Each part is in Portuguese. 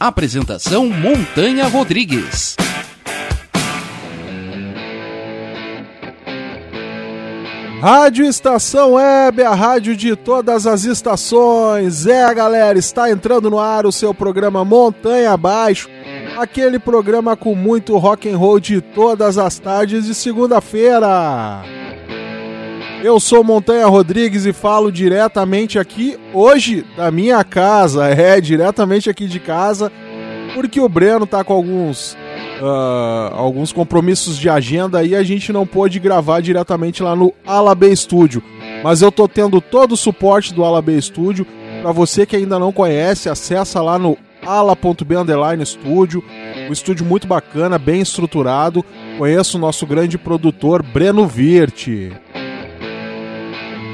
Apresentação Montanha Rodrigues. Rádio Estação Web, a rádio de todas as estações. É, galera, está entrando no ar o seu programa Montanha Abaixo, aquele programa com muito rock and roll de todas as tardes de segunda-feira. Eu sou Montanha Rodrigues e falo diretamente aqui hoje da minha casa, é, diretamente aqui de casa, porque o Breno tá com alguns uh, alguns compromissos de agenda e a gente não pôde gravar diretamente lá no Alabê Studio. Mas eu tô tendo todo o suporte do Alabê Studio. Para você que ainda não conhece, acessa lá no ala.b studio. Um estúdio muito bacana, bem estruturado. Conheço o nosso grande produtor Breno Virte.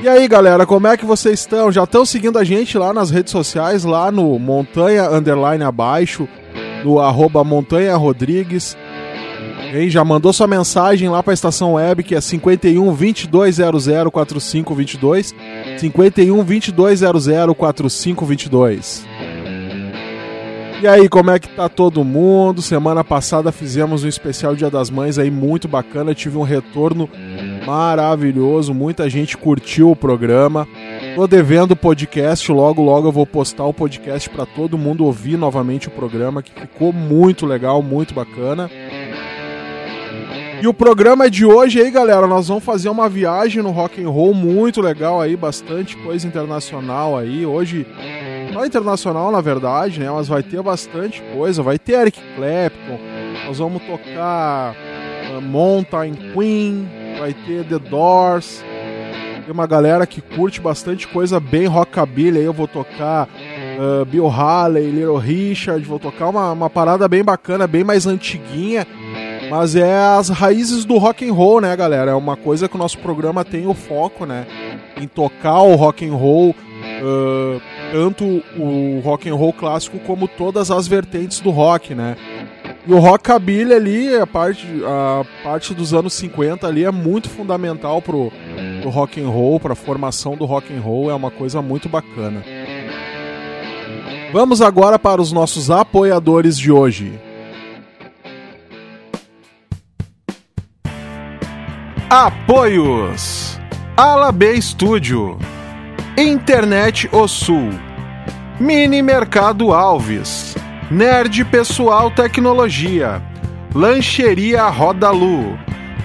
E aí, galera, como é que vocês estão? Já estão seguindo a gente lá nas redes sociais, lá no Montanha Underline Abaixo, no arroba Montanha Rodrigues. Hein, já mandou sua mensagem lá para a estação web que é 51 2200 4522 51 2200 4522. E aí, como é que tá todo mundo? Semana passada fizemos um especial Dia das Mães aí muito bacana, tive um retorno maravilhoso, muita gente curtiu o programa. Tô devendo o podcast, logo logo eu vou postar o podcast para todo mundo ouvir novamente o programa, que ficou muito legal, muito bacana. E o programa de hoje aí, galera, nós vamos fazer uma viagem no rock and roll muito legal aí, bastante coisa internacional aí. Hoje não internacional, na verdade, né? Mas vai ter bastante coisa. Vai ter Eric Clapton. Nós vamos tocar uh, Mountain Queen. Vai ter The Doors. Tem uma galera que curte bastante coisa bem rockabilly. Aí eu vou tocar uh, Bill Haley, Little Richard. Vou tocar uma, uma parada bem bacana, bem mais antiguinha. Mas é as raízes do rock and roll, né, galera? É uma coisa que o nosso programa tem o foco, né? Em tocar o rock and roll. Uh, tanto o rock and roll clássico como todas as vertentes do rock, né? E o rockabilly ali, a parte, a parte dos anos 50 ali é muito fundamental pro, pro rock and roll, pra formação do rock and roll, é uma coisa muito bacana. Vamos agora para os nossos apoiadores de hoje. Apoios: Ala B Studio, Internet O Sul, Mini Mercado Alves, Nerd Pessoal Tecnologia, Lancheria Rodalu,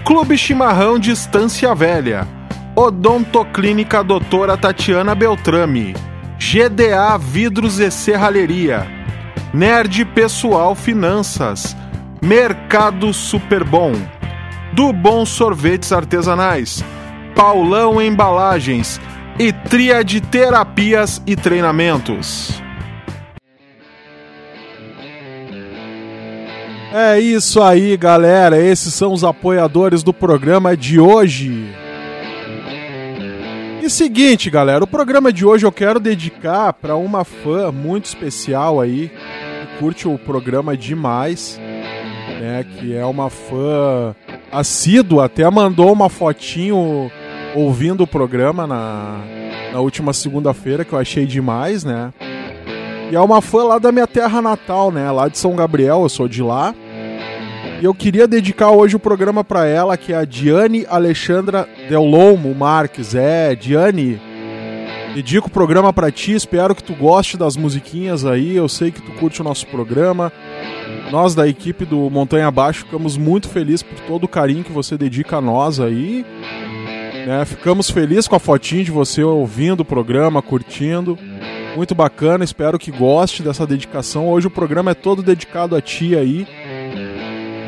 Clube Chimarrão Distância Velha, Odontoclínica Doutora Tatiana Beltrame, GDA Vidros e Serralheria, Nerd Pessoal Finanças, Mercado Super Bom, do Bom Sorvetes Artesanais, Paulão Embalagens. E Tria de Terapias e Treinamentos. É isso aí, galera. Esses são os apoiadores do programa de hoje. E seguinte, galera, o programa de hoje eu quero dedicar para uma fã muito especial aí, que curte o programa demais, né, que é uma fã assídua, até mandou uma fotinho ouvindo o programa na, na última segunda-feira, que eu achei demais, né? E é uma fã lá da minha terra natal, né? Lá de São Gabriel, eu sou de lá. E eu queria dedicar hoje o programa para ela, que é a Diane Alexandra Del Lomo Marques. É, Diane, dedico o programa para ti, espero que tu goste das musiquinhas aí. Eu sei que tu curte o nosso programa. Nós da equipe do Montanha Abaixo ficamos muito felizes por todo o carinho que você dedica a nós aí. Né? Ficamos felizes com a fotinha de você ouvindo o programa, curtindo. Muito bacana, espero que goste dessa dedicação. Hoje o programa é todo dedicado a ti aí.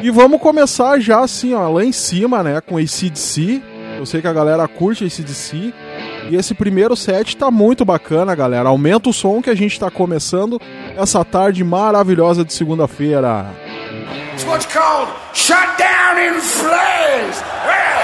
E vamos começar já assim, ó, lá em cima, né, com ACDC. Eu sei que a galera curte ACDC. E esse primeiro set tá muito bacana, galera. Aumenta o som que a gente tá começando essa tarde maravilhosa de segunda-feira. It's what's called shut down in flames. Yeah.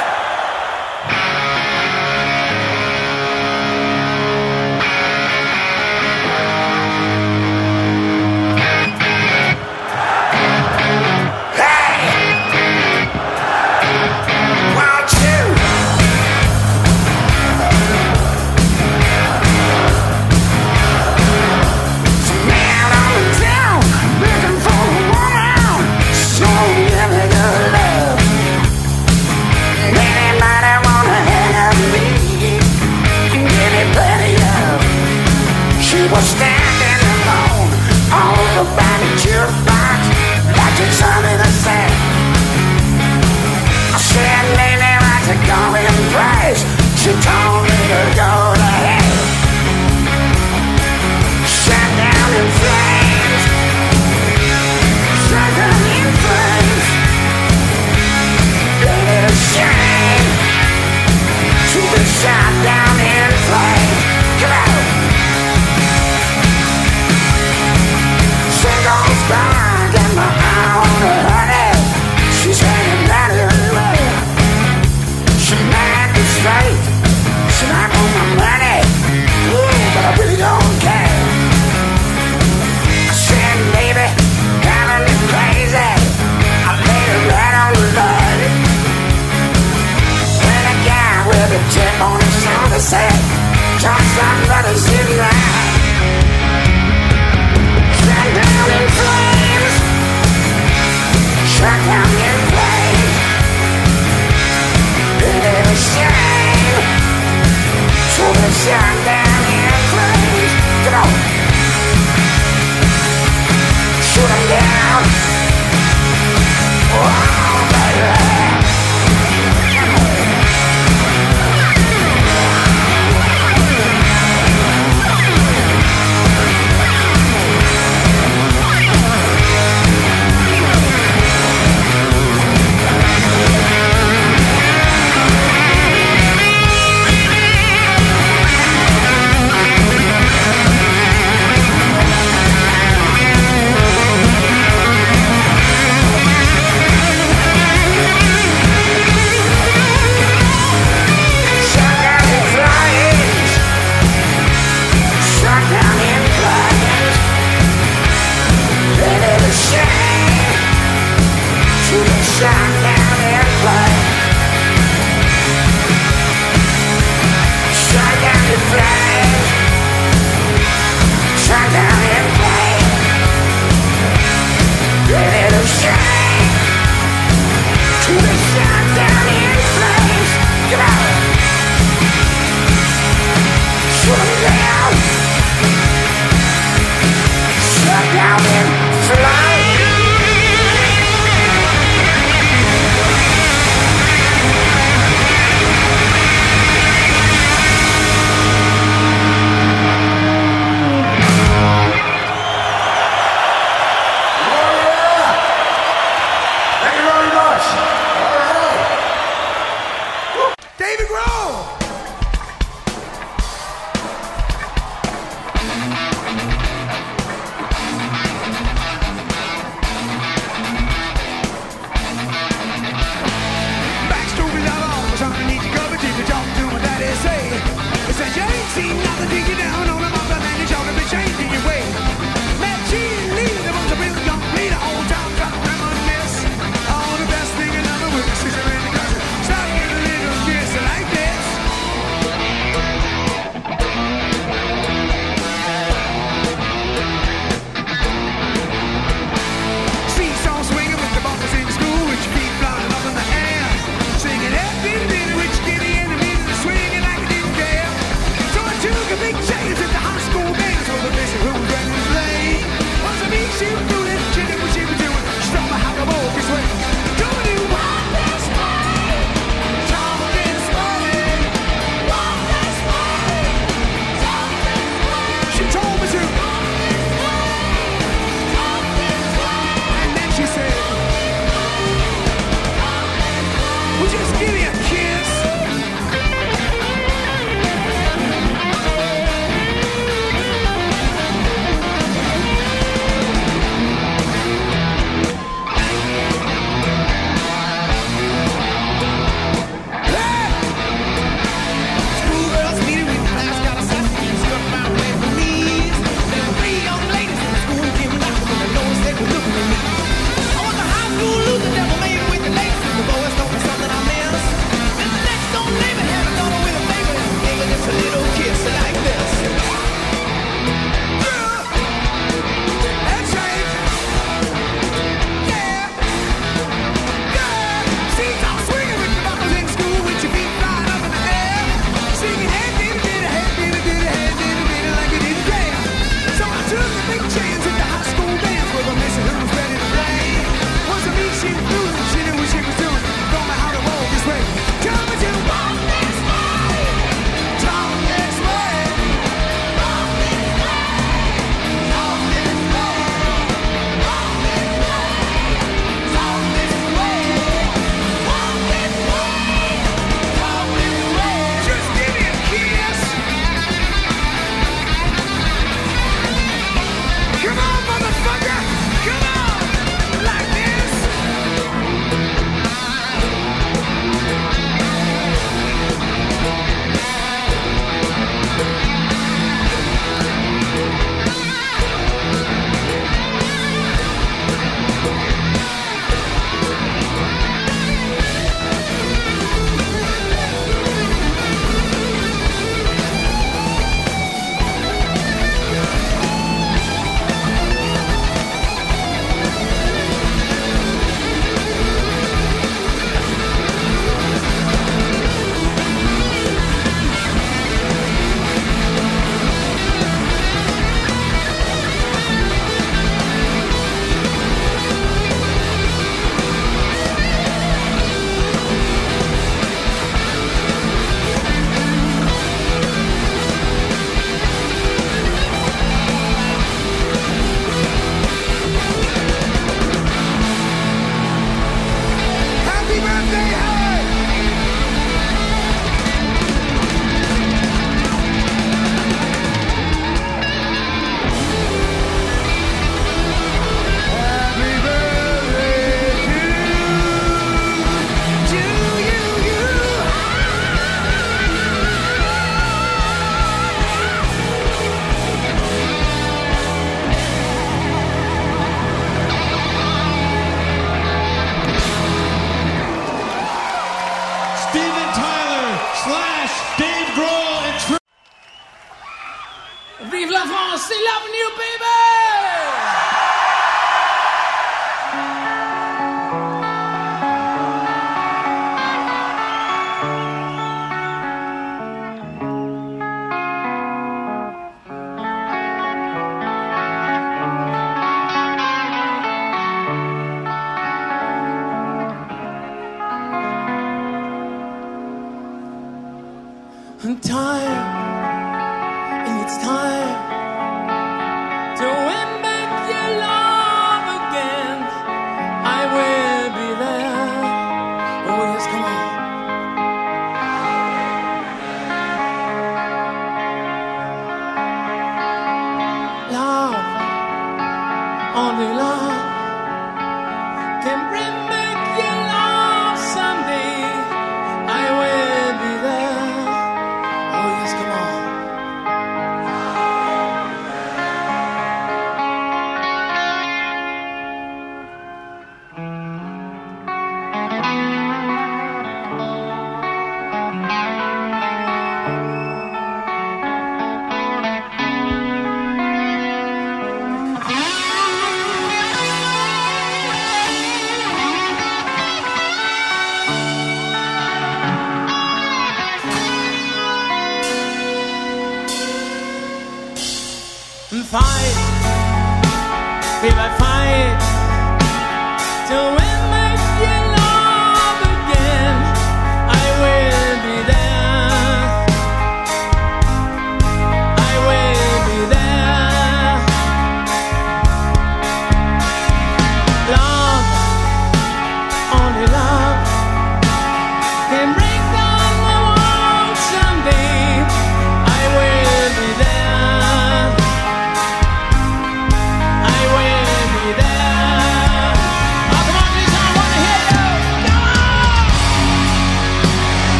Back the same Just like brothers down in flames. Shut down in flames shame. To shut down in flames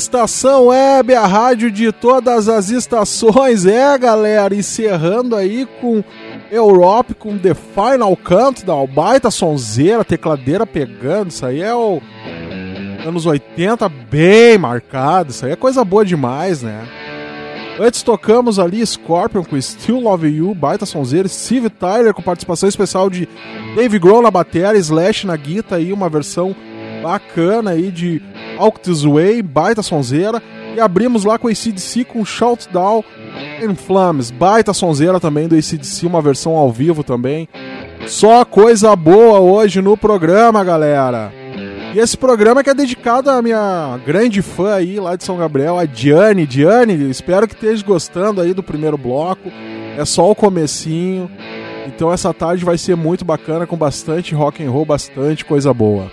Estação Web, a rádio de todas as estações. É, galera, encerrando aí com Europe, com The Final Countdown, baita sonzeira, tecladeira pegando. Isso aí é o anos 80 bem marcado. Isso aí é coisa boa demais, né? Antes tocamos ali Scorpion com Still Love You, baita sonzeira, Steve Tyler com participação especial de Dave Grohl na bateria, Slash na guitarra aí, uma versão bacana aí de Out This Way, baita sonzeira. E abrimos lá com o ACDC com Shout Down in Flames, baita sonzeira também do ACDC, uma versão ao vivo também. Só coisa boa hoje no programa, galera. E esse programa que é dedicado à minha grande fã aí lá de São Gabriel, a Diane. Diane, espero que esteja gostando aí do primeiro bloco. É só o comecinho. Então essa tarde vai ser muito bacana com bastante rock and roll, bastante coisa boa.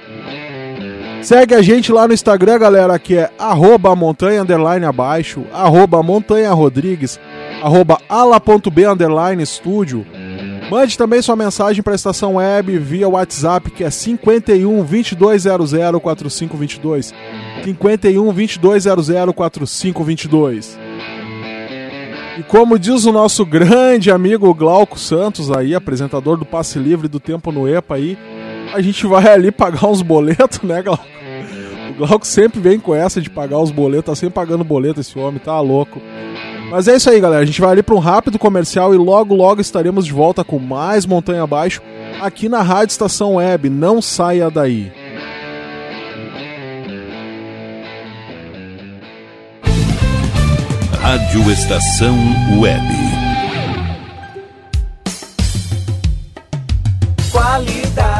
Segue a gente lá no Instagram, galera, que é arroba montanha underline abaixo, arroba montanha rodrigues, arroba ala.b underline estúdio. Mande também sua mensagem para a estação web via WhatsApp, que é 51 2200 4522. 51 2200 4522. E como diz o nosso grande amigo Glauco Santos aí, apresentador do Passe Livre do Tempo no EPA aí, a gente vai ali pagar uns boletos, né, Glauco? O Glauco sempre vem com essa de pagar os boletos, tá sempre pagando boleto esse homem, tá louco. Mas é isso aí, galera. A gente vai ali para um rápido comercial e logo, logo estaremos de volta com mais Montanha Abaixo aqui na Rádio Estação Web. Não saia daí. Rádio Estação Web.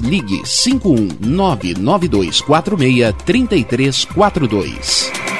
ligue 51992463342.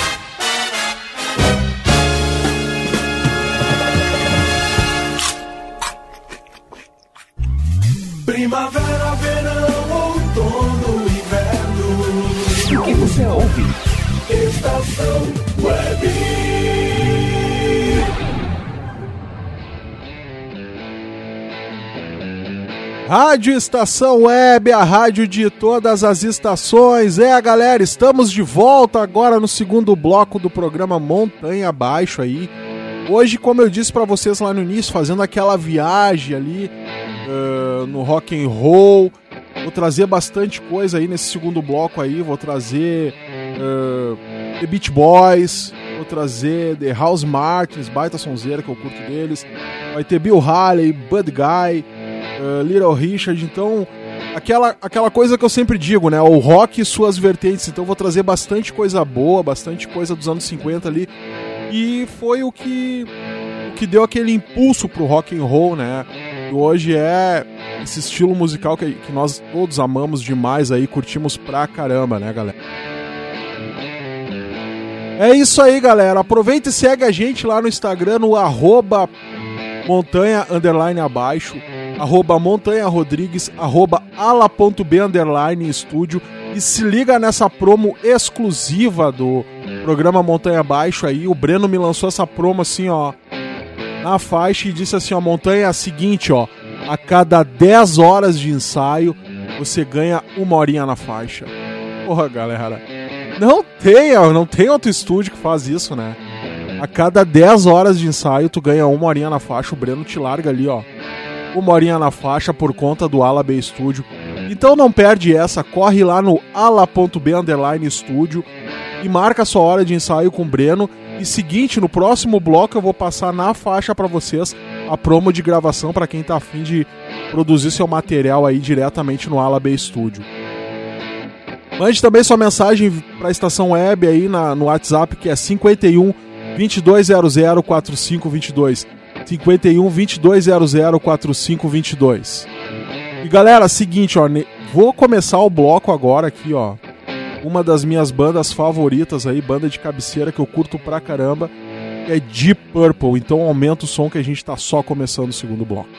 Rádio Estação Web, a rádio de todas as estações. É, galera, estamos de volta agora no segundo bloco do programa Montanha Abaixo aí. Hoje, como eu disse para vocês lá no início, fazendo aquela viagem ali uh, no rock and roll. Vou trazer bastante coisa aí nesse segundo bloco aí. Vou trazer uh, The Beach Boys, vou trazer The House Martins, baita sonzeira que eu curto deles. Vai ter Bill Haley, Bud Guy, uh, Little Richard. Então, aquela, aquela coisa que eu sempre digo, né? O rock e suas vertentes. Então, vou trazer bastante coisa boa, bastante coisa dos anos 50 ali. E foi o que, o que deu aquele impulso pro rock and roll, né? E hoje é esse estilo musical que, que nós todos amamos demais aí, curtimos pra caramba, né, galera? É isso aí, galera. Aproveita e segue a gente lá no Instagram, no arroba montanha underline abaixo, arroba montanha rodrigues, arroba ala.b underline estúdio e se liga nessa promo exclusiva do programa Montanha Abaixo aí. O Breno me lançou essa promo assim, ó, na faixa e disse assim, ó, Montanha é a seguinte, ó, a cada 10 horas de ensaio você ganha uma horinha na faixa. Porra, galera. Não tem, não tem outro estúdio que faz isso, né? A cada 10 horas de ensaio, tu ganha uma horinha na faixa. O Breno te larga ali, ó. Uma horinha na faixa por conta do Ala B Studio. Então não perde essa, corre lá no ala.b underline studio e marca sua hora de ensaio com o Breno. E seguinte, no próximo bloco eu vou passar na faixa para vocês a promo de gravação para quem tá afim de produzir seu material aí diretamente no Ala B Studio. Mande também sua mensagem para a estação web aí na, no WhatsApp que é 51 2200 4522. 51 2200 4522. E galera, seguinte, ó, vou começar o bloco agora aqui, ó. Uma das minhas bandas favoritas aí, banda de cabeceira que eu curto pra caramba, é Deep Purple. Então aumenta o som que a gente tá só começando o segundo bloco.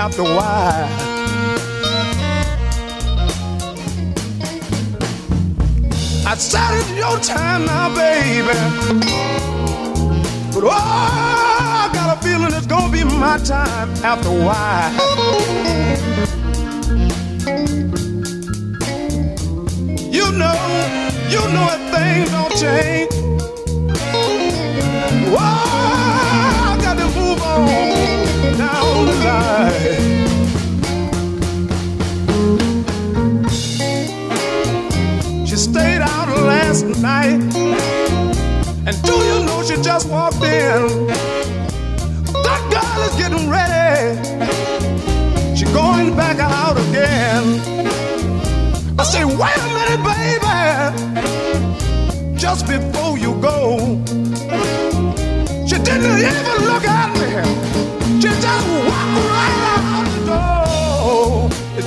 After a while. I said it's your time now, baby. But oh, I got a feeling it's gonna be my time after a while. You know, you know if things don't change. She stayed out last night, and do you know she just walked in? That girl is getting ready. She going back out again. I say, wait a minute, baby. Just before you go, she didn't even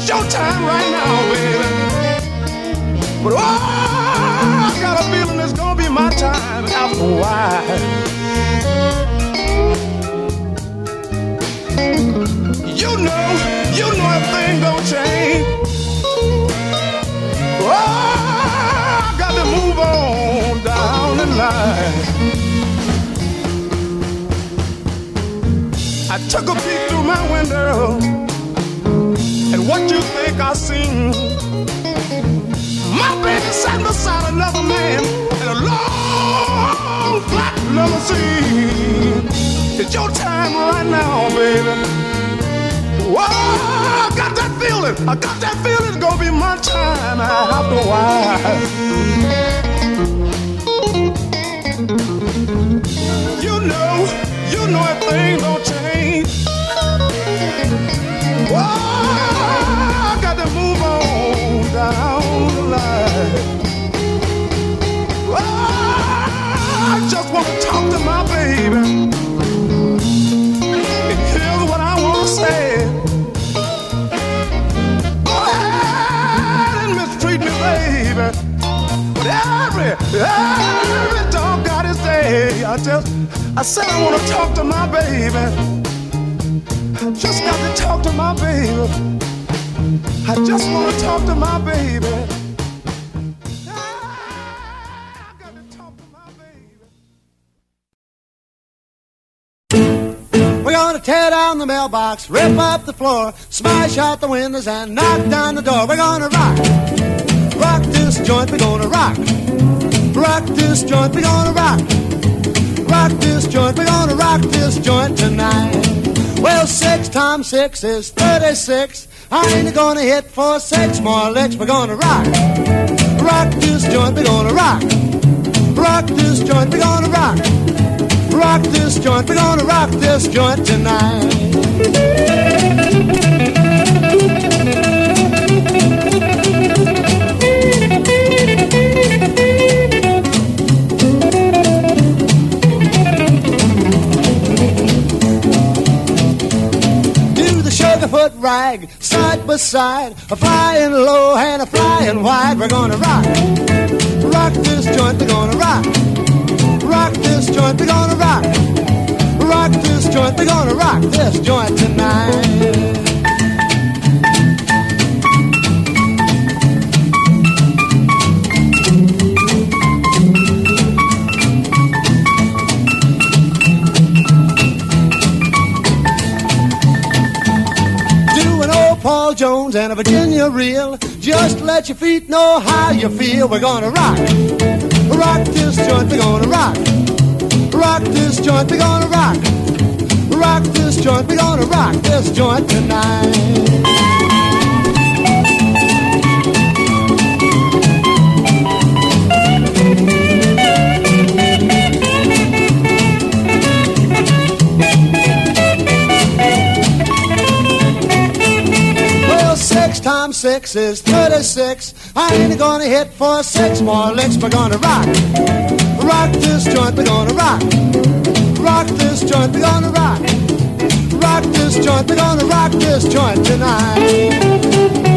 door. It's your time right now, baby. But oh, I got a feeling it's gonna be my time after a while. You know, you know if things don't change. Oh, I got to move on down the line. I took a peek through my window, what you think I seen? My baby sat beside another man in a long black limousine. It's your time right now, baby. Whoa, I got that feeling. I got that feeling it's gonna be my time after a while. You know, you know if things don't change. Down the line. Whoa, I just want to talk to my baby. Here's what I want to say. Go ahead and mistreat me, baby. But every, every dog got his day. I just, I said I want to talk to my baby. I just got to talk to my baby. I just want to talk to my baby. We're gonna tear down the mailbox, rip up the floor, smash out the windows, and knock down the door. We're gonna rock, rock this joint. We're gonna rock, rock this joint. We're gonna rock, rock this joint. We're gonna rock this joint tonight. Well, six times six is thirty-six. I ain't gonna hit for six more licks. We're gonna rock, rock this joint. We're gonna rock, rock this joint. We're gonna rock rock this joint. We're gonna rock this joint tonight. Sugarfoot rag side by side, a flying low and a flying wide. We're gonna rock, rock this joint. We're gonna rock rock this joint, we're gonna rock. Rock this joint, we're gonna rock this joint tonight. Jones and a Virginia reel. Just let your feet know how you feel. We're gonna rock. Rock this joint, we're gonna rock. Rock this joint, we're gonna rock. Rock this joint, we're gonna rock this joint tonight. Times six is 36. I ain't gonna hit for six more licks. We're gonna rock. Rock this joint, we're gonna rock. Rock this joint, we're gonna rock. Rock this joint, we're gonna rock this joint tonight.「tonight.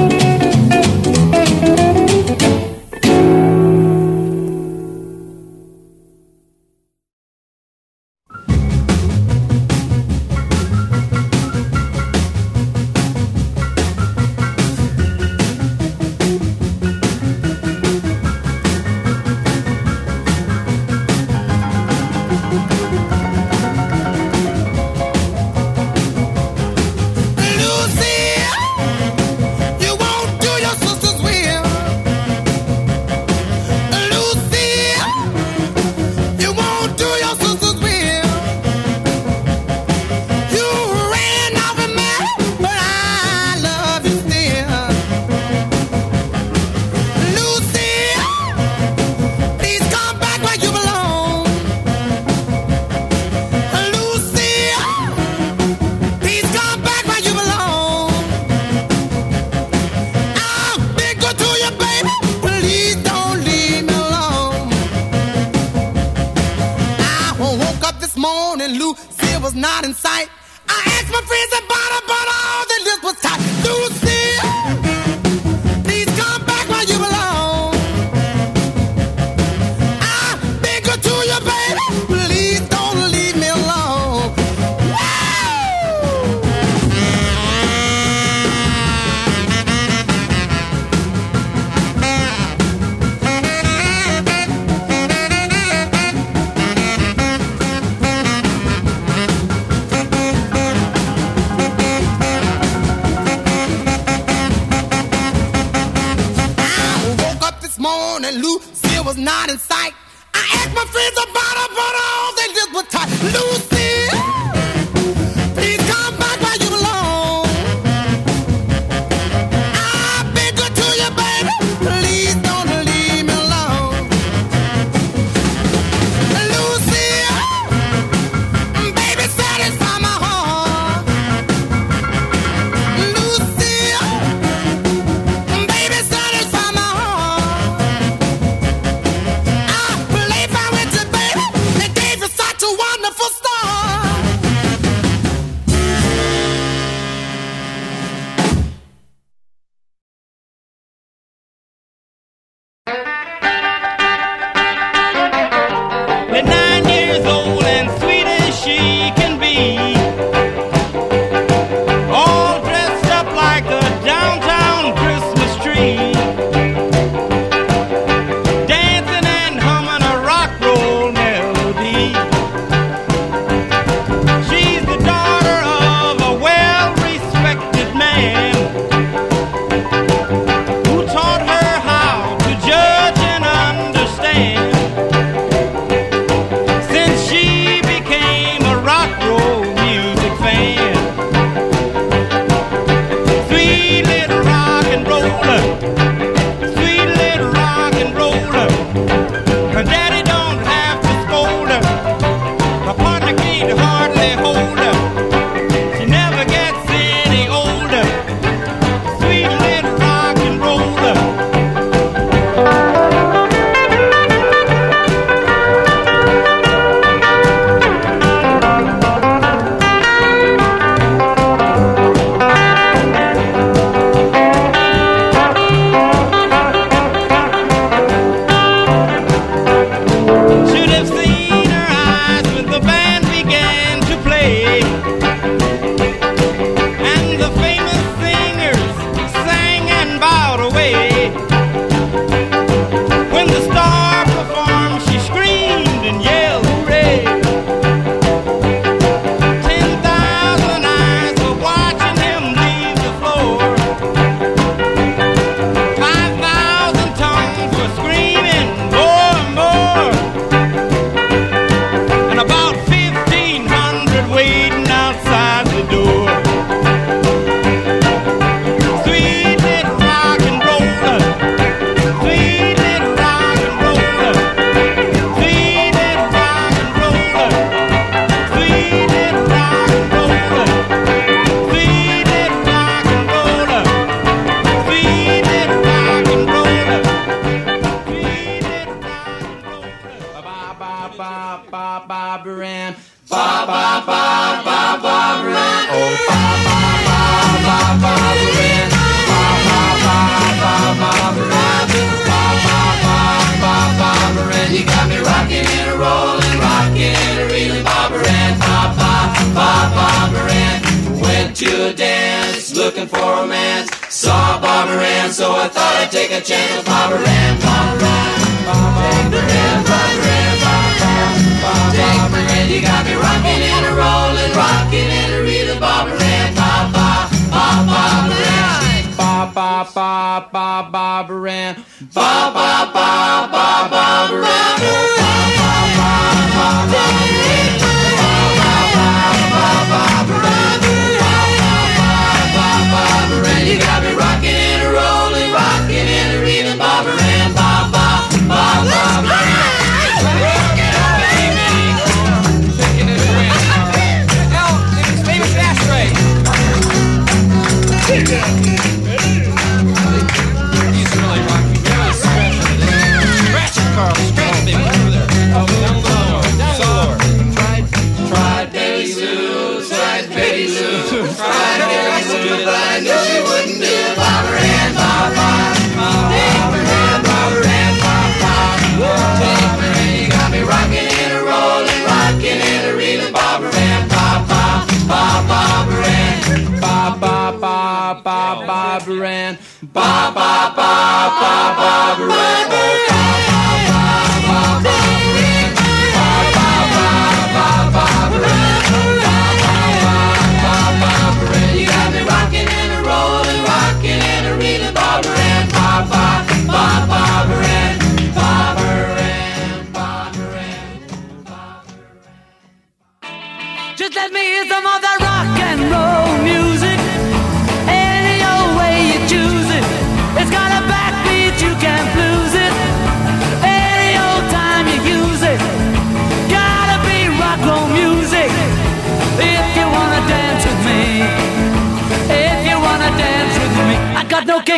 Papa Bob Redbird.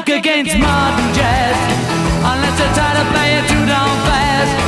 kick against modern jazz. Unless they try to play it too damn fast.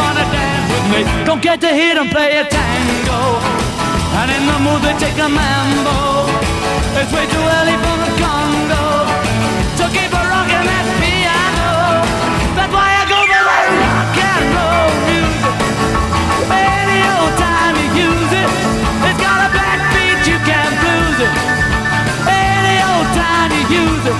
wanna dance with me, don't get to hear them play a tango. And in the mood they take a mambo. It's way too early for the Congo So keep a rockin' that piano. That's why I go for that rock and roll music. Any old time you use it, it's got a backbeat you can't lose it. Any old time you use it.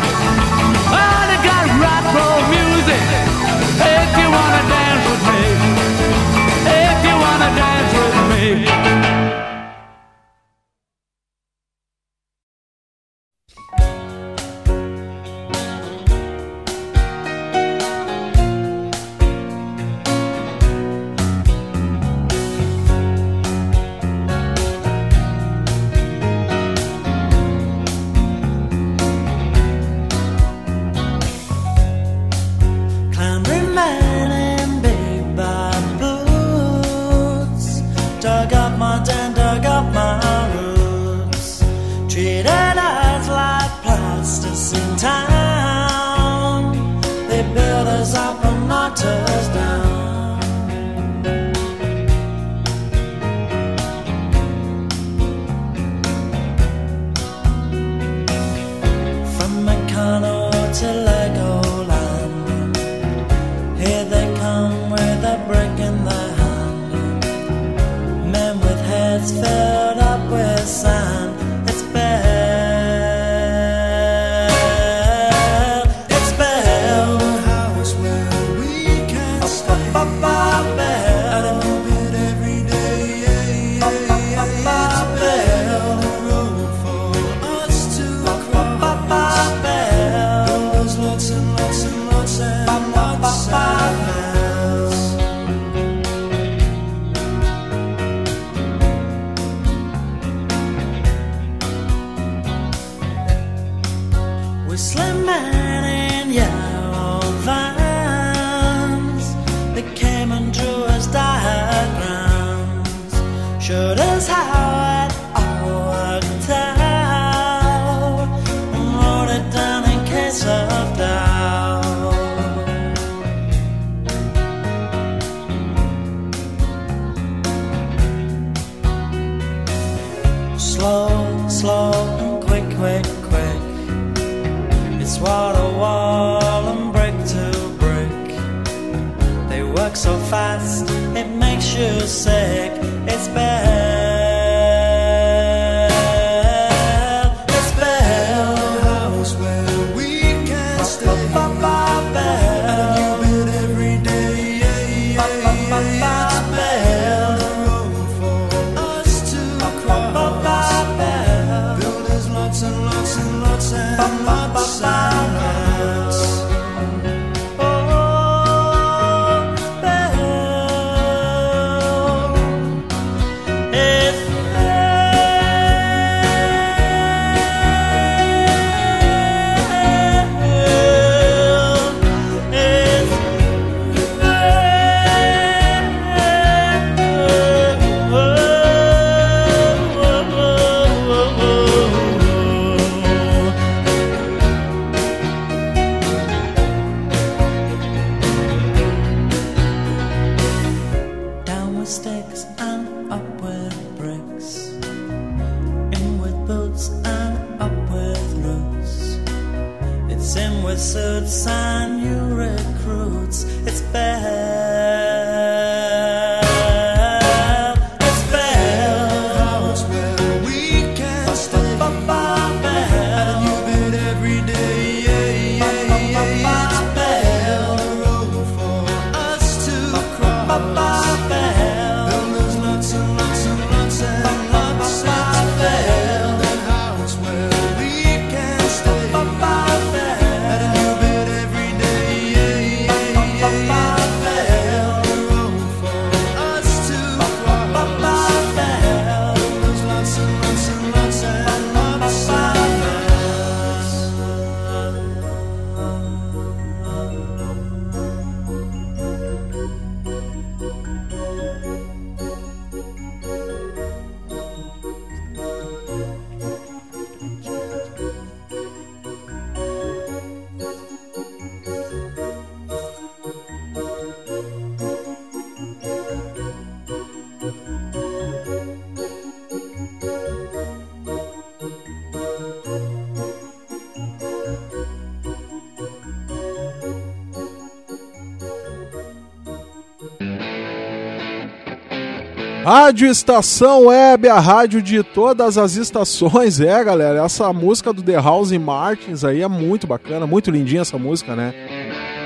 Rádio Estação Web, a rádio de todas as estações. É, galera, essa música do The House Martins aí é muito bacana, muito lindinha essa música, né?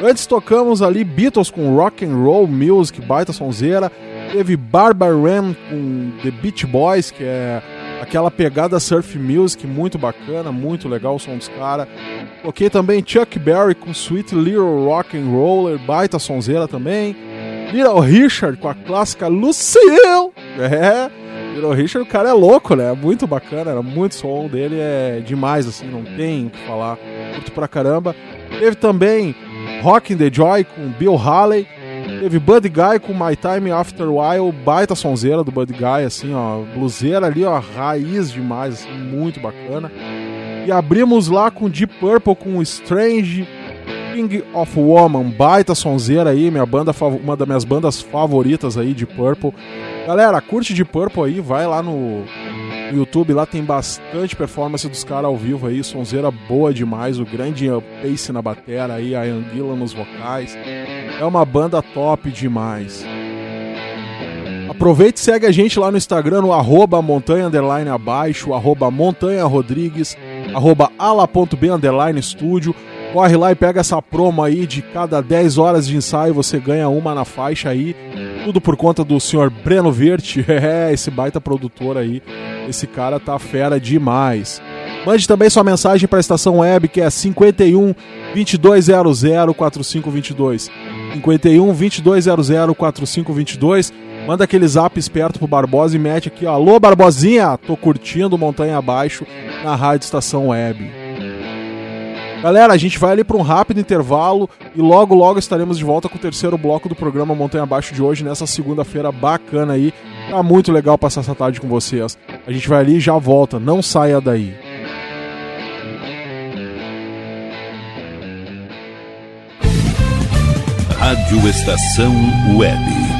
Antes tocamos ali Beatles com Rock and Roll Music, baita sonzeira. Teve Barbara Ram com The Beach Boys, que é aquela pegada surf music, muito bacana, muito legal o som dos caras. Toquei também Chuck Berry com Sweet Little Rock and Roller, baita sonzeira também. Little Richard com a clássica Lucille. É, Little Richard, o cara é louco, né? Muito bacana, era muito som dele, é demais, assim, não tem o que falar. Curto pra caramba. Teve também Rockin' the Joy com Bill Haley. Teve Buddy Guy com My Time After While, baita sonzeira do Buddy Guy, assim, ó, bluseira ali, ó, raiz demais, assim, muito bacana. E abrimos lá com Deep Purple com Strange King of Woman, baita sonzeira aí, minha banda, uma das minhas bandas favoritas aí de Purple. Galera, curte de Purple aí, vai lá no, YouTube, lá tem bastante performance dos caras ao vivo aí, sonzeira boa demais, o grande Pace na batera aí, a Anguila nos vocais. É uma banda top demais. Aproveita e segue a gente lá no Instagram, no arroba montanha underline abaixo, arroba montanha rodrigues, arroba ala.b underline estúdio. Corre lá e pega essa promo aí de cada 10 horas de ensaio você ganha uma na faixa aí. Tudo por conta do senhor Breno Vert, é, esse baita produtor aí. Esse cara tá fera demais. Mande também sua mensagem para a estação web que é 51 2200 4522. 51 2200 4522. Manda aquele zap esperto pro Barbosa e mete aqui. Alô, Barbosinha! Tô curtindo Montanha Abaixo na Rádio Estação Web. Galera, a gente vai ali para um rápido intervalo e logo logo estaremos de volta com o terceiro bloco do programa Montanha Abaixo de hoje, nessa segunda-feira bacana aí. Tá muito legal passar essa tarde com vocês. A gente vai ali e já volta, não saia daí. Rádio Estação Web.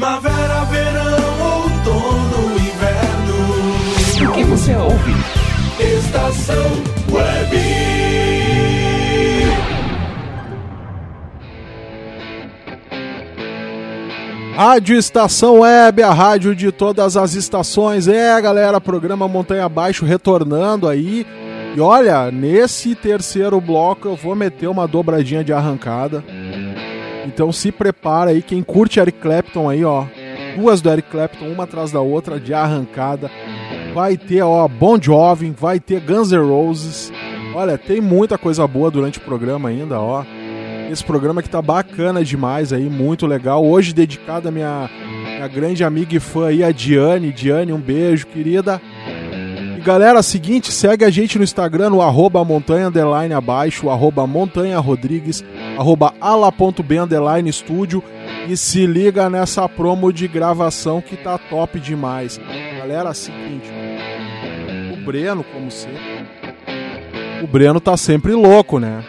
Primavera, verão, outono, inverno. O que você ouve? Estação Web. Rádio Estação Web, a rádio de todas as estações. É, galera, programa Montanha Abaixo retornando aí. E olha, nesse terceiro bloco eu vou meter uma dobradinha de arrancada. Então se prepara aí, quem curte Eric Clapton aí, ó. Duas do Eric Clapton, uma atrás da outra, de arrancada. Vai ter, ó, Bon Jovi, vai ter Guns N' Roses. Olha, tem muita coisa boa durante o programa ainda, ó. Esse programa que tá bacana demais aí, muito legal. Hoje dedicado à minha, minha grande amiga e fã aí, a Diane. Diane, um beijo, querida. E galera, seguinte, segue a gente no Instagram, no arroba montanha underline abaixo, arroba montanha rodrigues, arroba ala.b e se liga nessa promo de gravação que tá top demais. Galera, seguinte, ó, o Breno, como sempre, o Breno tá sempre louco, né?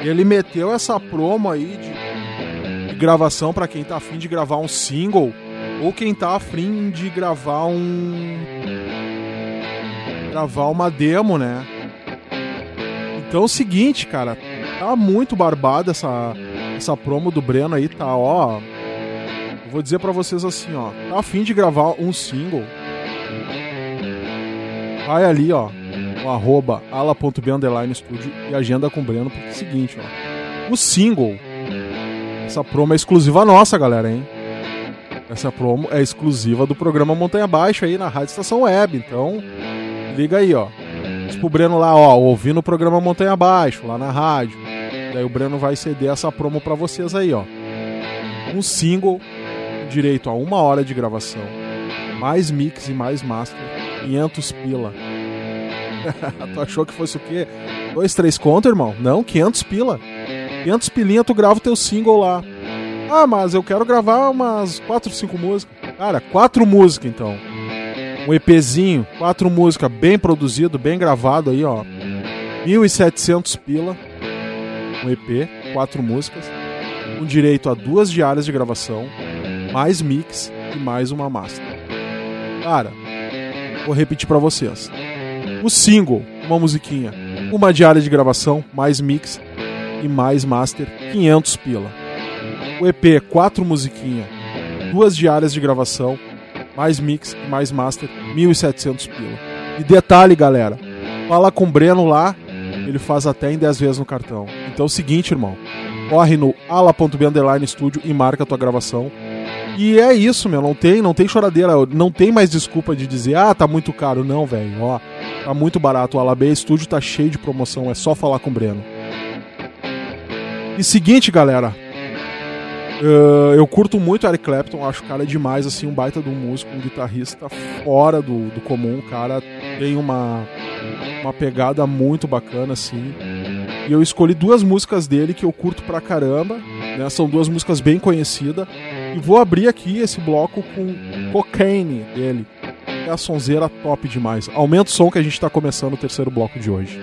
Ele meteu essa promo aí de, de gravação para quem tá afim de gravar um single ou quem tá afim de gravar um gravar uma demo, né? Então é o seguinte, cara, tá muito barbada essa, essa promo do Breno aí, tá, ó. Vou dizer pra vocês assim, ó. Tá a fim de gravar um single? Vai ali, ó, no arroba ala.b underline e agenda com o Breno, porque é o seguinte, ó. O single, essa promo é exclusiva nossa, galera, hein? Essa promo é exclusiva do programa Montanha Baixa aí na Rádio Estação Web, então liga aí, ó. Diz Breno lá, ó, ouvindo o programa Montanha Baixo, lá na rádio. Daí o Breno vai ceder essa promo pra vocês aí, ó. Um single, direito a uma hora de gravação, mais mix e mais master, 500 pila. tu achou que fosse o quê? Dois, três conto, irmão? Não, 500 pila. 500 pilinha tu grava o teu single lá. Ah, mas eu quero gravar umas 4, 5 músicas. Cara, quatro músicas então um EPzinho, quatro músicas, bem produzido, bem gravado aí, ó. 1.700 pila, um EP, quatro músicas, com direito a duas diárias de gravação, mais mix e mais uma master. Cara, vou repetir pra vocês. O single, uma musiquinha, uma diária de gravação, mais mix e mais master, 500 pila. O EP, quatro musiquinha, duas diárias de gravação, mais mix, mais master, 1.700 pila. E detalhe, galera, fala com o Breno lá, ele faz até em 10 vezes no cartão. Então é o seguinte, irmão, corre no ala.b studio e marca a tua gravação. E é isso, meu, não tem, não tem choradeira, não tem mais desculpa de dizer, ah, tá muito caro. Não, velho, ó, tá muito barato. O Alabê Studio tá cheio de promoção, é só falar com o Breno. E seguinte, galera, Uh, eu curto muito Eric Clapton, acho o cara demais, assim, um baita de um músico, um guitarrista fora do, do comum. O cara tem uma, uma pegada muito bacana, assim. E eu escolhi duas músicas dele que eu curto pra caramba, né? São duas músicas bem conhecidas. E vou abrir aqui esse bloco com Cocaine dele. É a sonzeira top demais. Aumenta o som que a gente tá começando o terceiro bloco de hoje.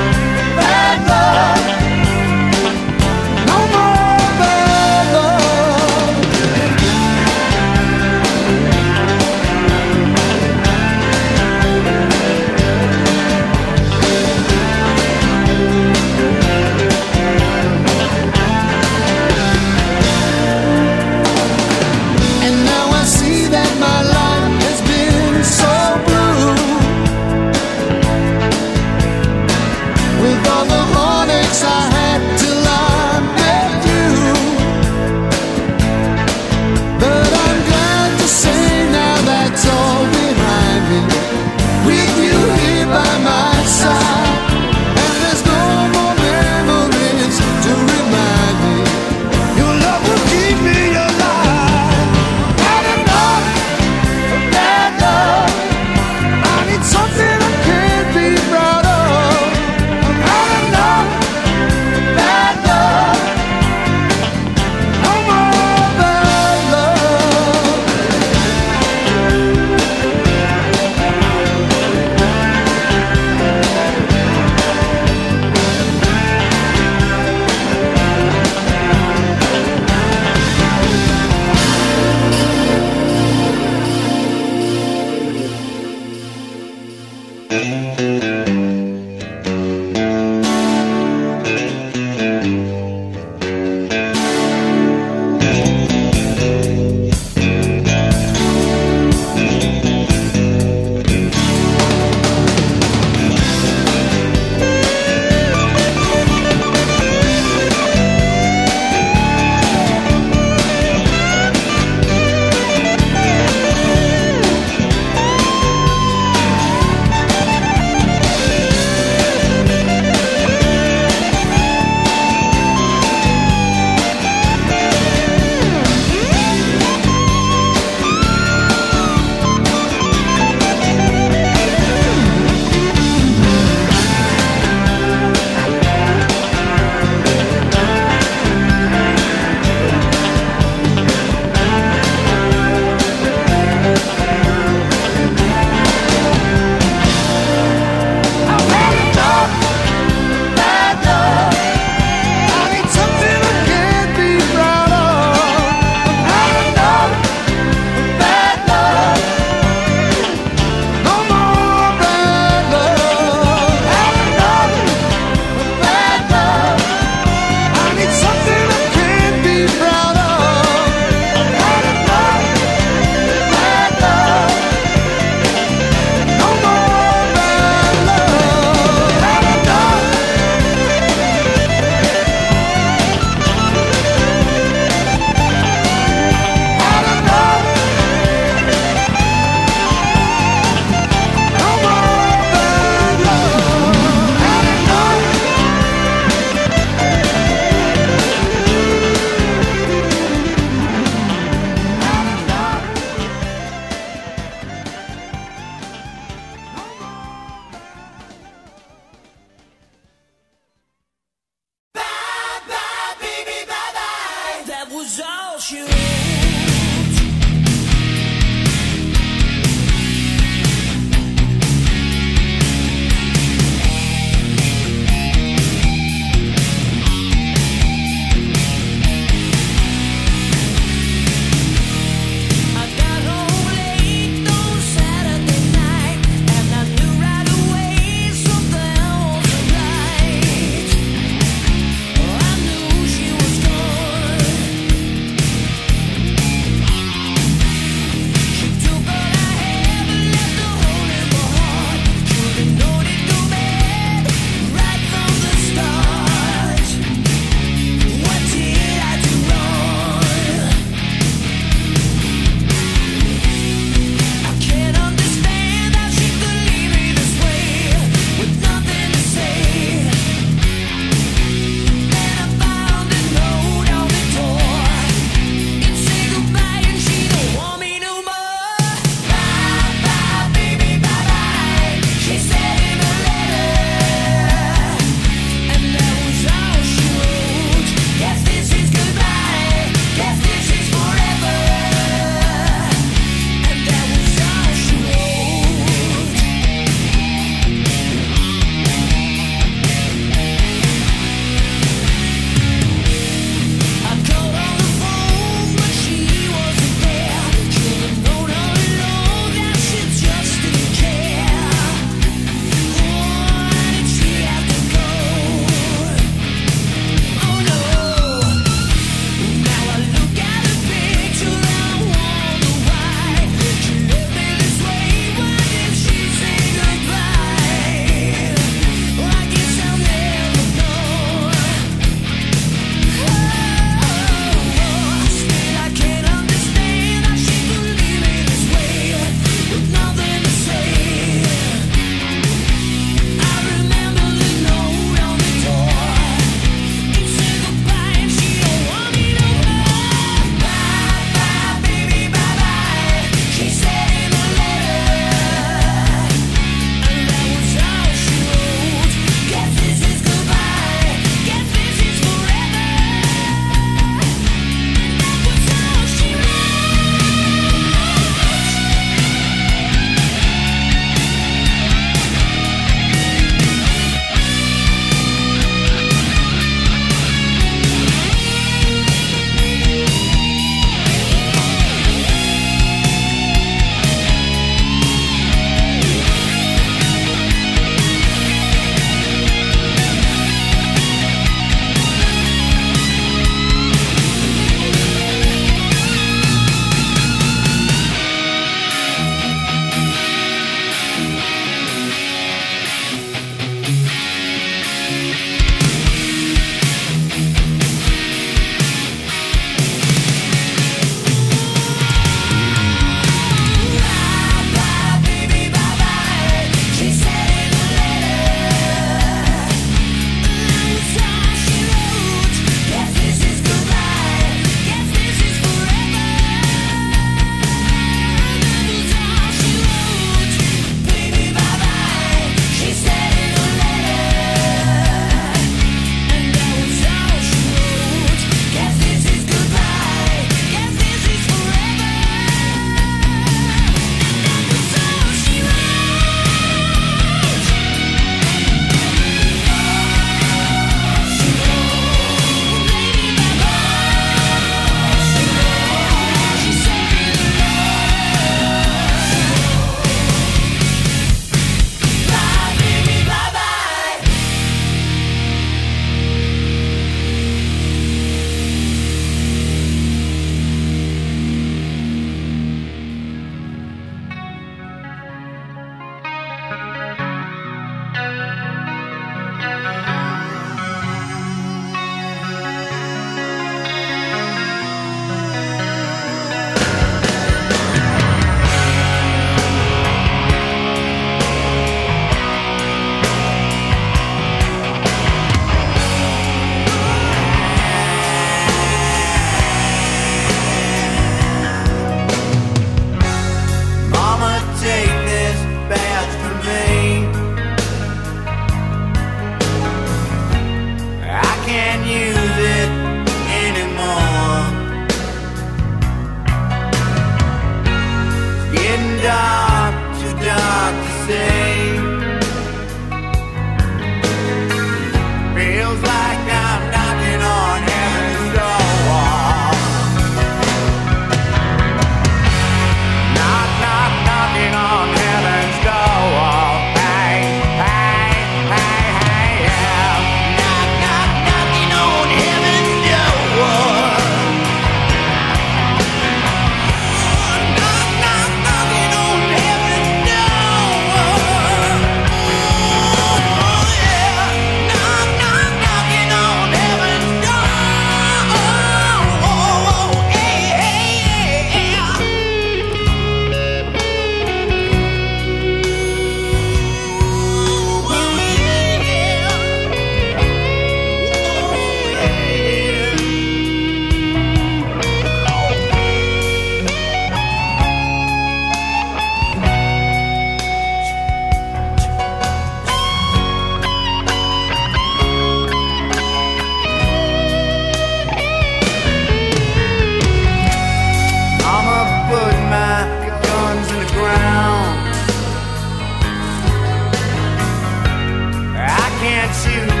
you.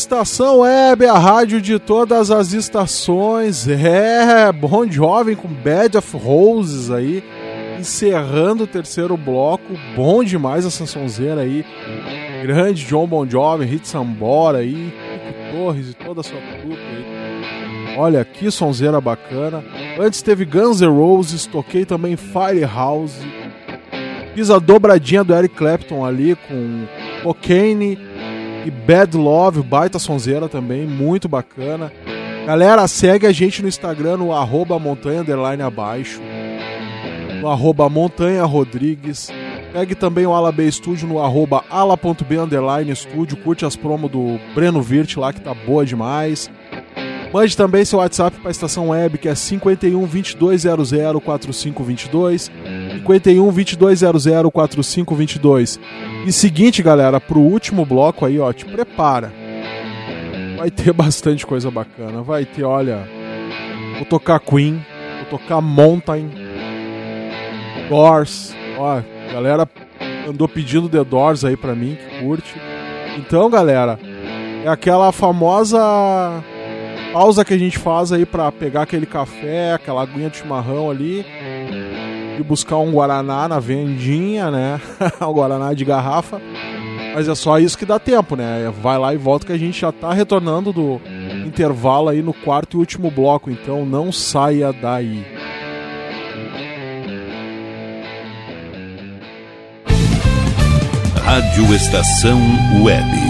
Estação Web, a rádio de todas as estações. É, Bom Jovem com Bad of Roses aí, encerrando o terceiro bloco. Bom demais essa sonzeira aí. Grande John Bon Jovem, Hit Sambora aí, Kiko Torres e toda a sua trupe aí. Olha, que sonzeira bacana. Antes teve Guns N' Roses, toquei também Firehouse. Fiz a dobradinha do Eric Clapton ali com Cocaine e Bad Love, baita sonzeira também, muito bacana. Galera, segue a gente no Instagram, no arroba montanha underline abaixo, no arroba montanha rodrigues. Também o Ala B Studio no arroba ala.b underline studio. Curte as promos do Breno Virt lá, que tá boa demais. Mande também seu WhatsApp para a estação web, que é 51 2200 4522. 51 2200 4522. E seguinte, galera, pro último bloco aí, ó, te prepara. Vai ter bastante coisa bacana. Vai ter, olha, vou tocar Queen, vou tocar Mountain, Doors. Ó, galera andou pedindo The Doors aí pra mim, que curte. Então, galera, é aquela famosa pausa que a gente faz aí pra pegar aquele café, aquela aguinha de chimarrão ali e buscar um guaraná na vendinha, né? um guaraná de garrafa. Mas é só isso que dá tempo, né? Vai lá e volta que a gente já tá retornando do intervalo aí no quarto e último bloco, então não saia daí. Rádio Estação Web.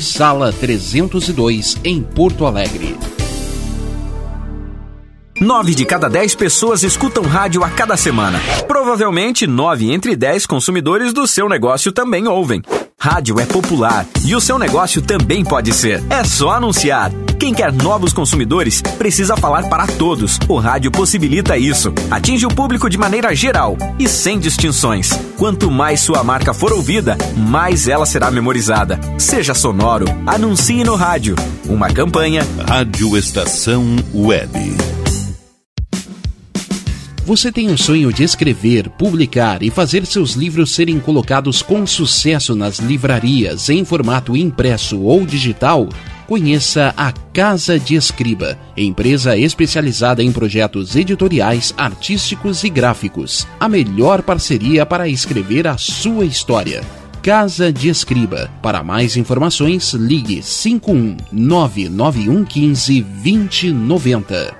sala 302, em Porto Alegre. Nove de cada dez pessoas escutam rádio a cada semana. Provavelmente, nove entre dez consumidores do seu negócio também ouvem. Rádio é popular e o seu negócio também pode ser. É só anunciar. Quem quer novos consumidores precisa falar para todos. O rádio possibilita isso. Atinge o público de maneira geral e sem distinções. Quanto mais sua marca for ouvida, mais ela será memorizada. Seja sonoro, anuncie no rádio. Uma campanha Rádio Estação Web. Você tem o sonho de escrever, publicar e fazer seus livros serem colocados com sucesso nas livrarias em formato impresso ou digital? Conheça a Casa de Escriba, empresa especializada em projetos editoriais, artísticos e gráficos. A melhor parceria para escrever a sua história. Casa de Escriba. Para mais informações, ligue 51 99115 2090.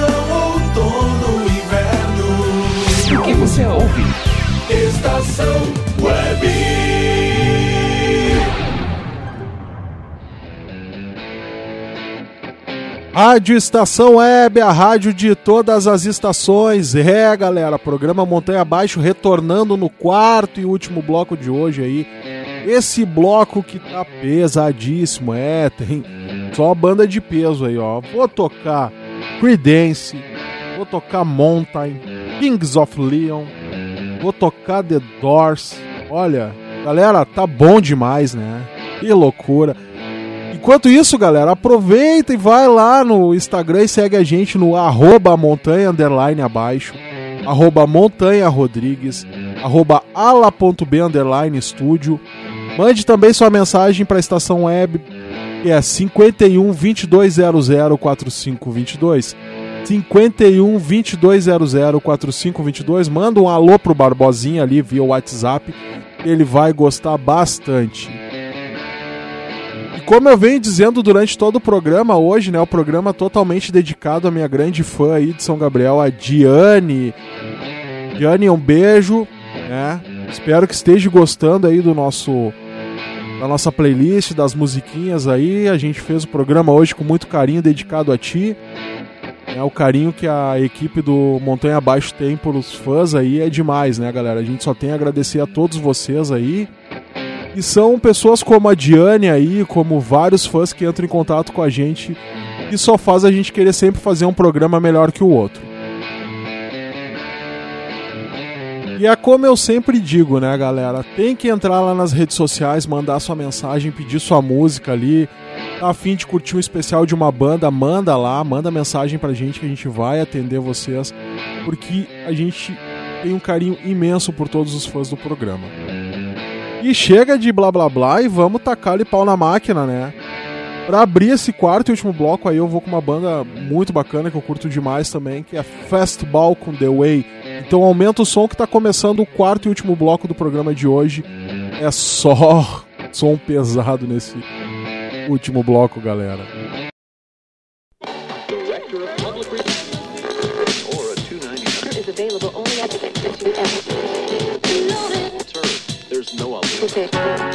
você ouve? Estação Web. Rádio Estação Web, a rádio de todas as estações. É, galera, programa Montanha Abaixo retornando no quarto e último bloco de hoje aí. Esse bloco que tá pesadíssimo, é, tem só banda de peso aí, ó. Vou tocar Creedence, vou tocar Mountain, Kings of Leon, vou tocar The Doors. Olha, galera, tá bom demais, né? Que loucura. Enquanto isso, galera, aproveita e vai lá no Instagram e segue a gente no arroba montanha underline abaixo, arroba montanha rodrigues, arroba ala.b underline estúdio. Mande também sua mensagem para a estação web que é 51 2200 4522. 51 2200 4522. Manda um alô pro Barbosinha ali via WhatsApp. Ele vai gostar bastante. E como eu venho dizendo durante todo o programa hoje, né, o programa totalmente dedicado à minha grande fã aí de São Gabriel, a Diane. Diane, um beijo, né? Espero que esteja gostando aí do nosso da nossa playlist, das musiquinhas aí. A gente fez o programa hoje com muito carinho dedicado a ti. É o carinho que a equipe do Montanha Abaixo tem pelos fãs aí é demais, né, galera? A gente só tem a agradecer a todos vocês aí. E são pessoas como a Diane aí, como vários fãs que entram em contato com a gente e só faz a gente querer sempre fazer um programa melhor que o outro. E é como eu sempre digo, né, galera? Tem que entrar lá nas redes sociais, mandar sua mensagem, pedir sua música ali. A fim de curtir um especial de uma banda, manda lá, manda mensagem pra gente que a gente vai atender vocês, porque a gente tem um carinho imenso por todos os fãs do programa. E chega de blá blá blá e vamos tacar ali pau na máquina, né? Pra abrir esse quarto e último bloco aí eu vou com uma banda muito bacana que eu curto demais também, que é Fastball com The Way. Então aumenta o som que tá começando o quarto e último bloco do programa de hoje. É só som pesado nesse último bloco, galera. is available only at There's no They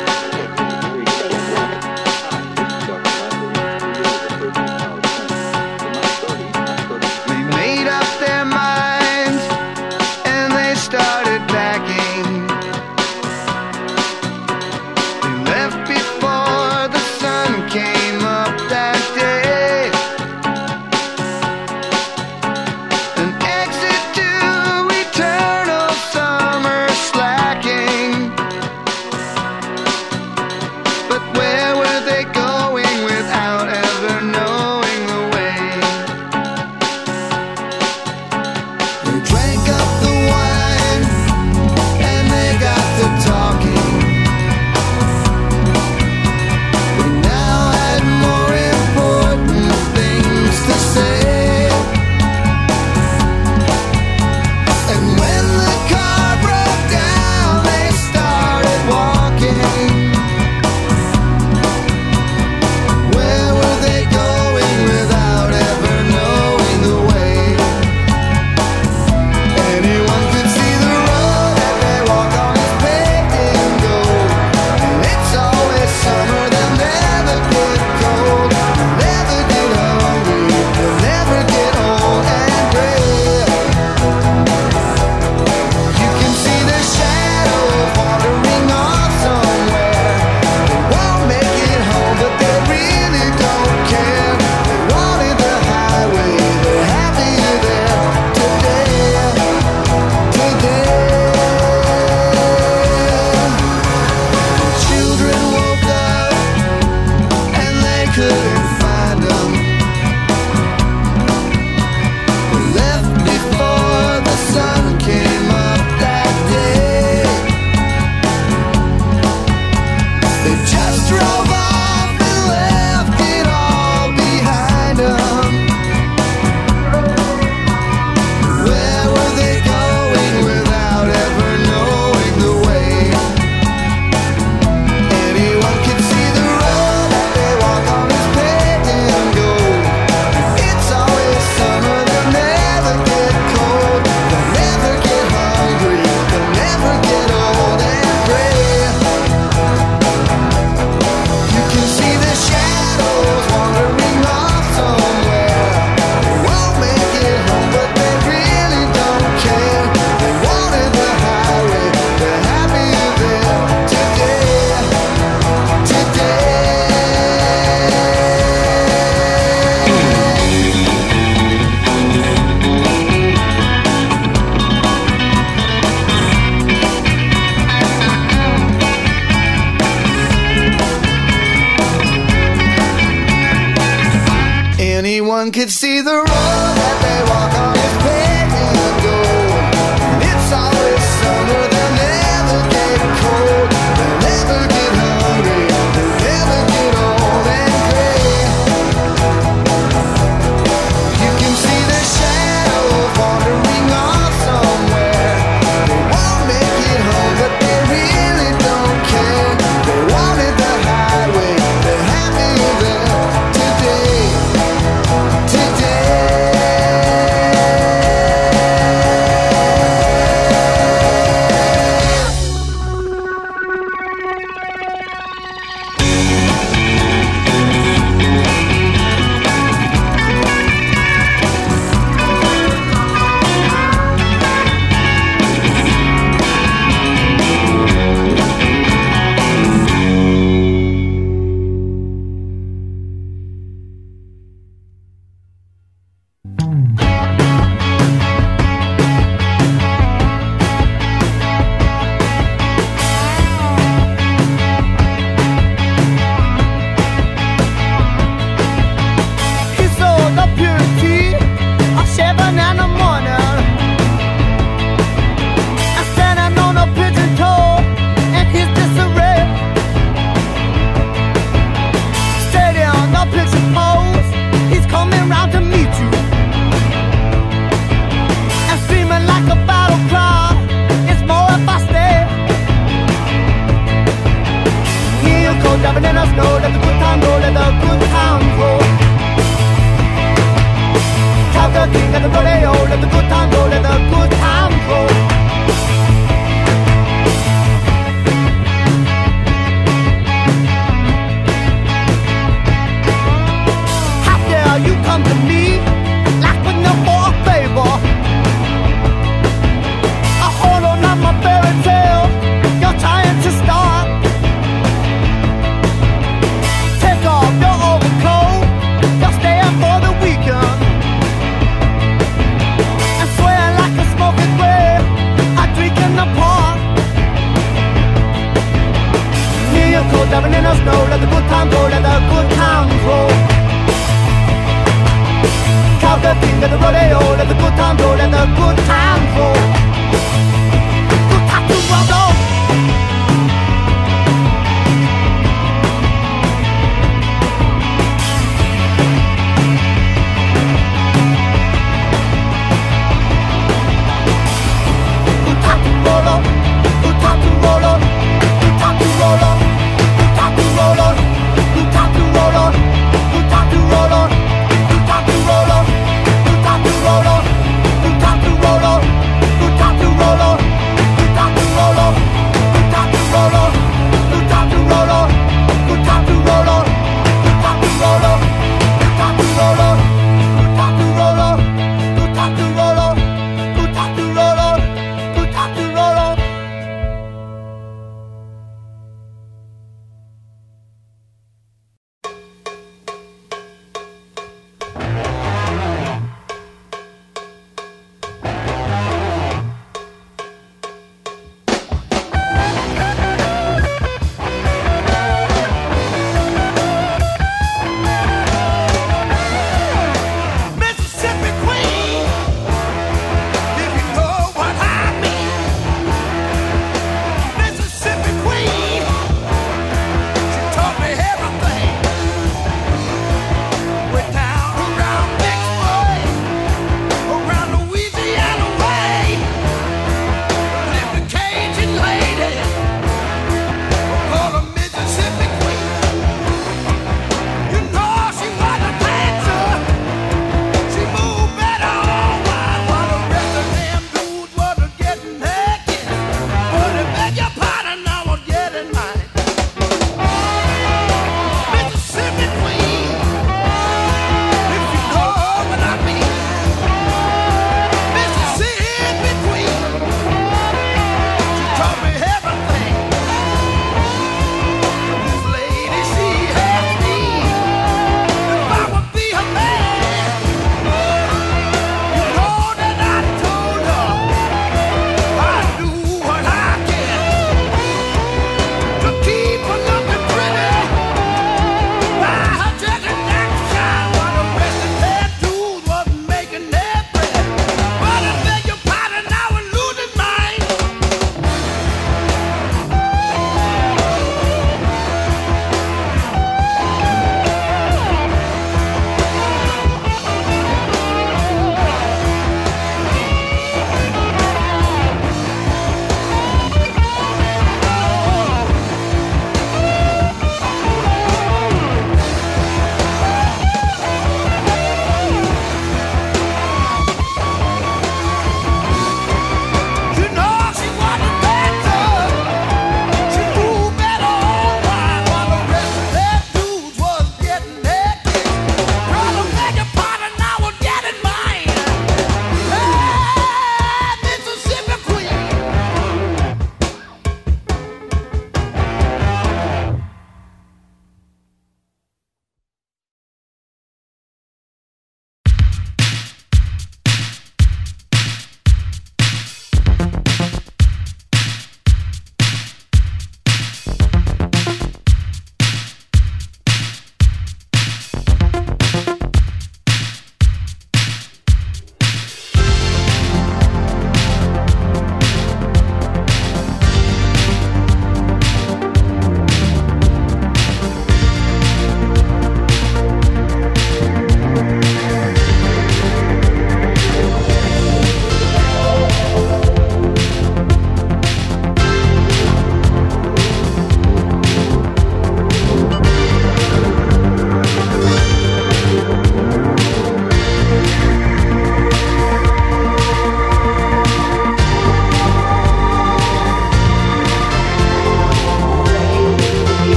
king of the rodeo. Let the good time roll and the good time.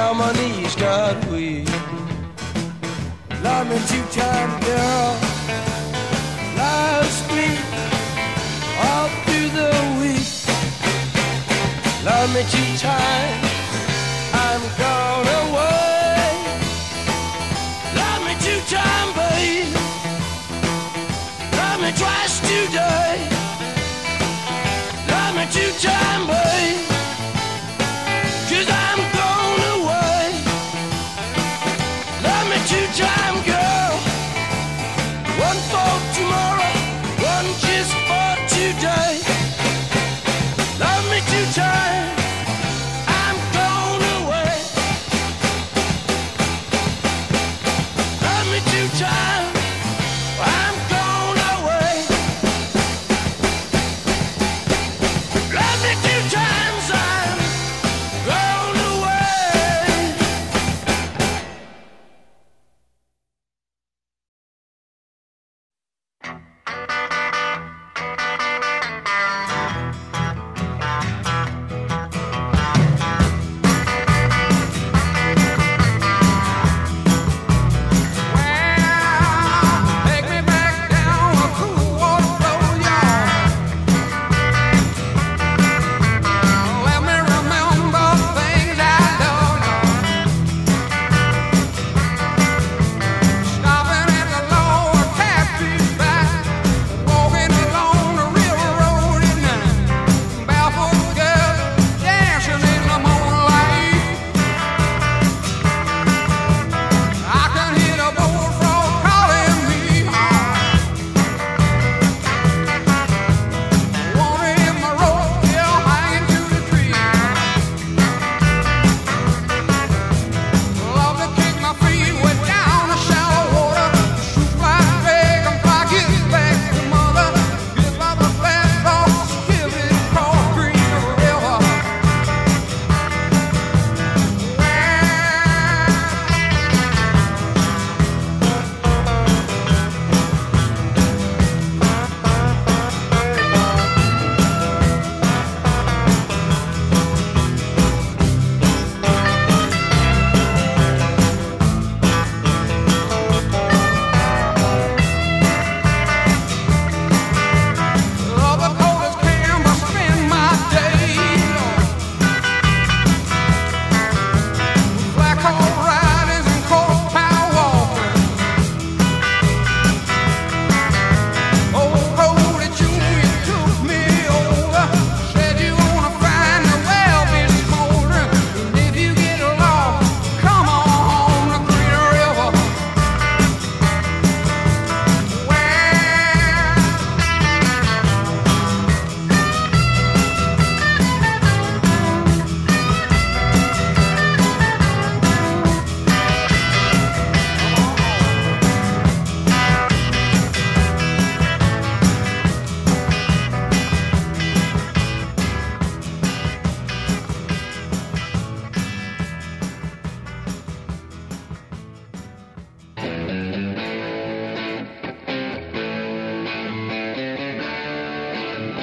Yeah, my knees got weak. Love me two times, girl. Last week, all through the week. Love me two times. I'm gone away. Love me two times, babe. Love me twice today. Love me two times, babe.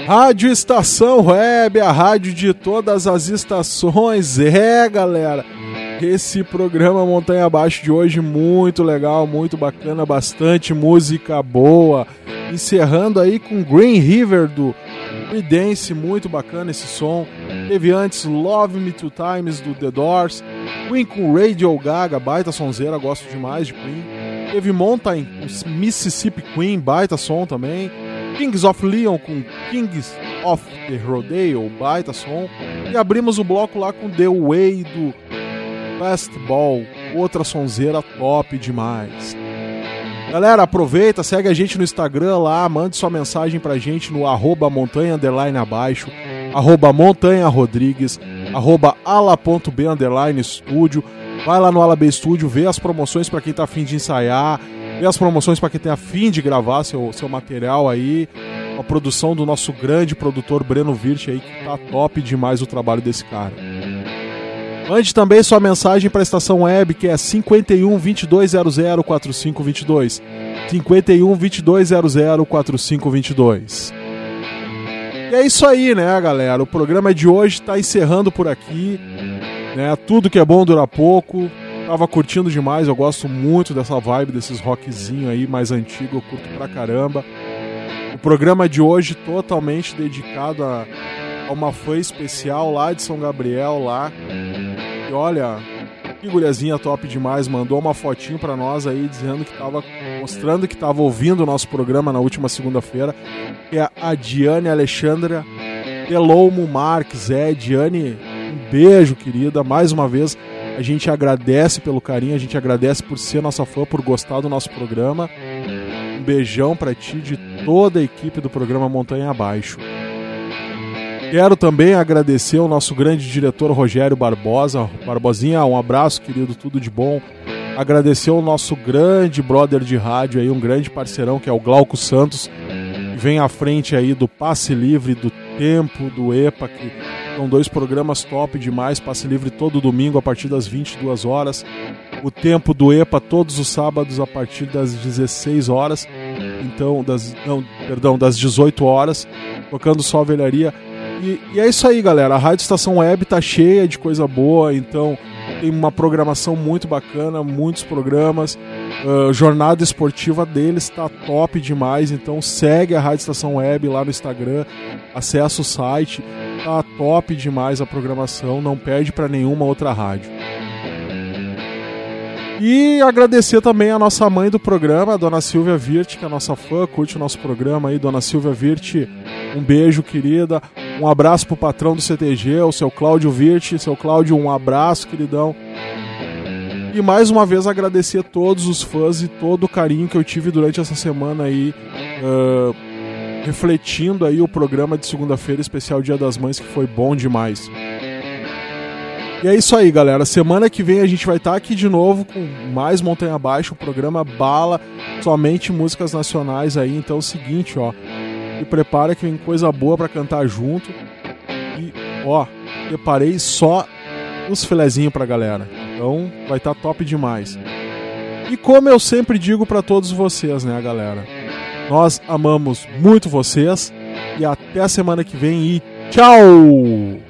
Rádio Estação Web, a rádio de todas as estações. É, galera. Esse programa Montanha Abaixo de hoje muito legal, muito bacana, bastante música boa. Encerrando aí com Green River do Creedence, muito bacana esse som. Teve antes Love Me Two Times do The Doors. Queen com Radio Gaga, baita sonzeira, gosto demais de Queen. Teve Mountain Mississippi Queen, baita som também. Kings of Leon com Kings of the Rodeo, baita som. E abrimos o bloco lá com The Way do Fastball, outra sonzeira top demais. Galera, aproveita, segue a gente no Instagram lá, mande sua mensagem pra gente no arroba montanha underline abaixo, arroba montanha rodrigues, arroba ala.b underline estúdio. Vai lá no Ala B Estúdio, vê as promoções pra quem tá afim de ensaiar, vê as promoções pra quem tem afim de gravar seu, seu material aí. A produção do nosso grande produtor Breno Virt aí, que tá top demais o trabalho desse cara. Mande também sua mensagem para a estação web que é 51 2200 4522. 51 2200 4522. E é isso aí, né, galera? O programa de hoje tá encerrando por aqui. Né? Tudo que é bom dura pouco. Tava curtindo demais, eu gosto muito dessa vibe, desses rockzinho aí mais antigo, eu curto pra caramba. O programa de hoje totalmente dedicado a, a uma fã especial lá de São Gabriel lá. E olha, que guriazinha top demais, mandou uma fotinho pra nós aí dizendo que tava mostrando que tava ouvindo o nosso programa na última segunda-feira, que é a Diane Alexandra Deloumo Marques. É, Diane, um beijo, querida, mais uma vez. A gente agradece pelo carinho, a gente agradece por ser nossa fã, por gostar do nosso programa. Um beijão pra ti de toda a equipe do programa Montanha Abaixo. Quero também agradecer ao nosso grande diretor Rogério Barbosa. Barbosinha, um abraço, querido, tudo de bom. Agradecer ao nosso grande brother de rádio aí, um grande parceirão que é o Glauco Santos, que vem à frente aí do Passe Livre, do Tempo, do EPA, que são dois programas top demais. Passe Livre todo domingo a partir das 22 horas. O Tempo do EPA todos os sábados a partir das 16 horas. Então, das, não, perdão, das 18 horas, tocando só velharia. E, e é isso aí, galera. A Rádio Estação Web tá cheia de coisa boa, então tem uma programação muito bacana, muitos programas. Uh, jornada esportiva deles tá top demais, então segue a Rádio Estação Web lá no Instagram, acessa o site, tá top demais a programação, não perde para nenhuma outra rádio. E agradecer também a nossa mãe do programa, a dona Silvia Virt, que é nossa fã, curte o nosso programa aí, dona Silvia Virt. Um beijo, querida. Um abraço pro patrão do CTG, o seu Cláudio Virt. Seu Cláudio, um abraço, queridão. E mais uma vez agradecer a todos os fãs e todo o carinho que eu tive durante essa semana aí, ah, refletindo aí o programa de segunda-feira, especial Dia das Mães, que foi bom demais. E é isso aí, galera. Semana que vem a gente vai estar aqui de novo com mais Montanha Abaixo, o programa Bala, somente músicas nacionais aí. Então é o seguinte, ó. Me prepara que vem coisa boa pra cantar junto. E, ó, preparei só os filezinhos pra galera. Então vai estar top demais. E como eu sempre digo pra todos vocês, né, galera? Nós amamos muito vocês. E até a semana que vem e tchau!